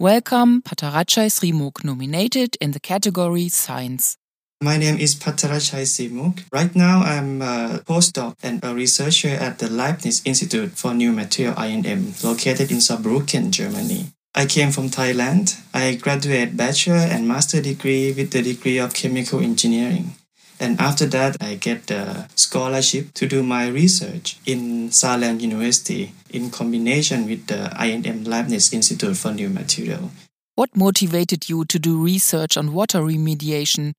Welcome Pattarachai Srimuk nominated in the category Science. My name is Pattarachai Srimuk. Right now, I'm a postdoc and a researcher at the Leibniz Institute for New Material INM, located in Saarbrücken, Germany. I came from Thailand. I graduated bachelor and master degree with the degree of chemical engineering. And after that, I get the scholarship to do my research in Saarland University in combination with the INM Leibniz Institute for New Material. What motivated you to do research on water remediation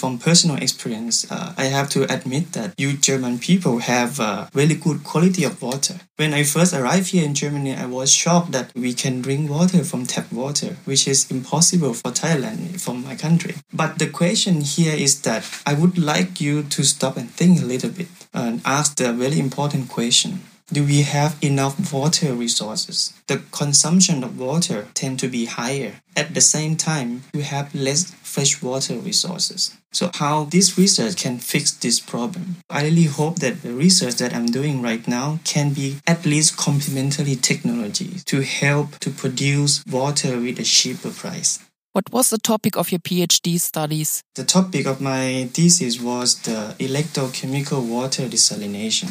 from personal experience, uh, I have to admit that you German people have a really good quality of water. When I first arrived here in Germany, I was shocked that we can drink water from tap water, which is impossible for Thailand, from my country. But the question here is that I would like you to stop and think a little bit and ask the very important question do we have enough water resources? The consumption of water tend to be higher. At the same time, you have less freshwater resources. So how this research can fix this problem? I really hope that the research that I'm doing right now can be at least complementary technology to help to produce water with a cheaper price. What was the topic of your PhD studies? The topic of my thesis was the electrochemical water desalination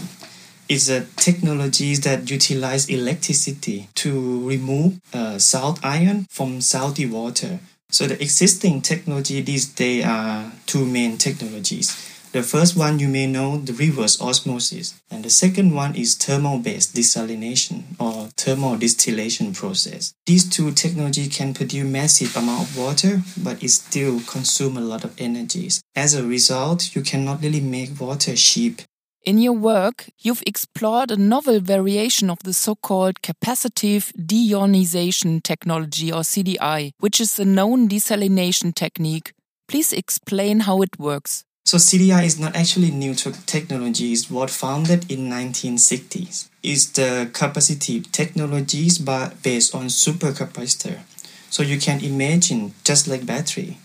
is a technology that utilize electricity to remove uh, salt ion from salty water. So the existing technology these days are two main technologies. The first one you may know the reverse osmosis, and the second one is thermal-based desalination or thermal distillation process. These two technology can produce massive amount of water, but it still consume a lot of energies. As a result, you cannot really make water cheap in your work, you've explored a novel variation of the so called capacitive deionization technology or CDI, which is a known desalination technique. Please explain how it works. So CDI is not actually new technology, it was founded in 1960s. It's the capacitive technologies but based on supercapacitor. So you can imagine just like battery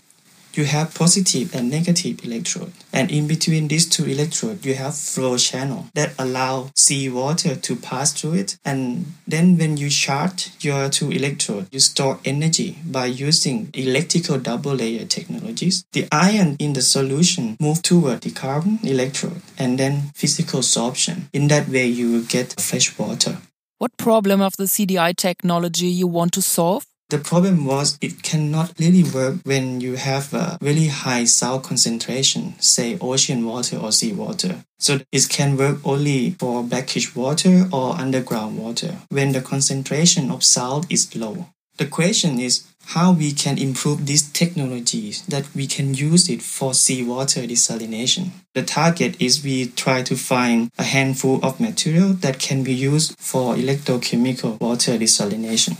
you have positive and negative electrode. And in between these two electrodes, you have flow channel that allow seawater to pass through it. And then when you charge your two electrodes, you store energy by using electrical double layer technologies. The ion in the solution move toward the carbon electrode and then physical sorption. In that way, you will get fresh water. What problem of the CDI technology you want to solve? The problem was it cannot really work when you have a really high salt concentration, say ocean water or seawater. So it can work only for brackish water or underground water when the concentration of salt is low. The question is how we can improve these technologies that we can use it for seawater desalination. The target is we try to find a handful of material that can be used for electrochemical water desalination.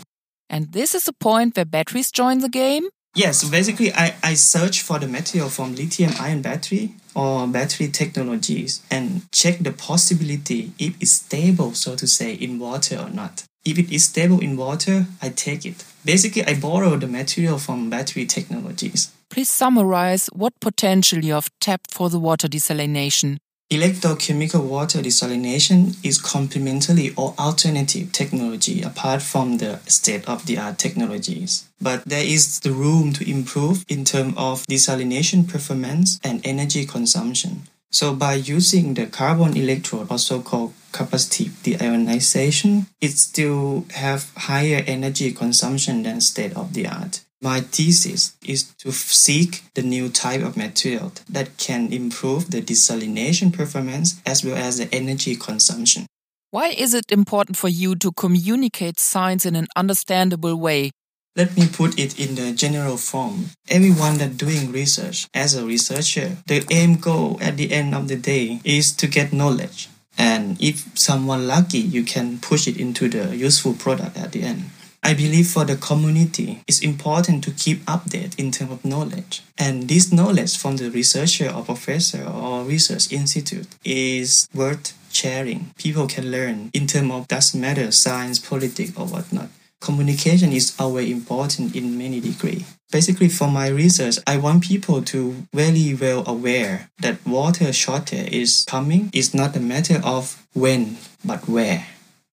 And this is the point where batteries join the game? Yes, so basically I, I search for the material from lithium ion battery or battery technologies and check the possibility if it's stable, so to say, in water or not. If it is stable in water, I take it. Basically, I borrow the material from battery technologies. Please summarize what potential you have tapped for the water desalination. Electrochemical water desalination is complementary or alternative technology apart from the state-of-the-art technologies. But there is the room to improve in terms of desalination performance and energy consumption. So by using the carbon electrode, also called capacitive deionization, it still have higher energy consumption than state-of-the-art. My thesis is to seek the new type of material that can improve the desalination performance as well as the energy consumption. Why is it important for you to communicate science in an understandable way? Let me put it in the general form. Everyone that doing research as a researcher, the aim goal at the end of the day is to get knowledge. And if someone lucky, you can push it into the useful product at the end. I believe for the community, it's important to keep update in terms of knowledge. And this knowledge from the researcher or professor or research institute is worth sharing. People can learn in terms of doesn't matter science, politics, or whatnot. Communication is always important in many degrees. Basically, for my research, I want people to very well aware that water shortage is coming. It's not a matter of when, but where.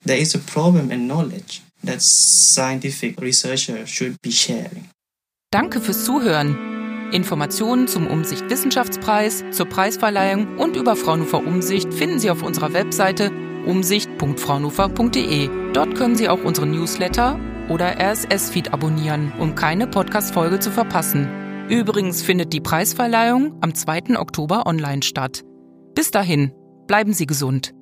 There is a problem and knowledge that scientific researchers should be sharing. Danke fürs Zuhören. Informationen zum Umsicht Wissenschaftspreis, zur Preisverleihung und über Fraunhofer Umsicht finden Sie auf unserer Webseite umsicht.fraunhofer.de. Dort können Sie auch unseren Newsletter oder RSS-Feed abonnieren, um keine Podcast-Folge zu verpassen. Übrigens findet die Preisverleihung am 2. Oktober online statt. Bis dahin, bleiben Sie gesund.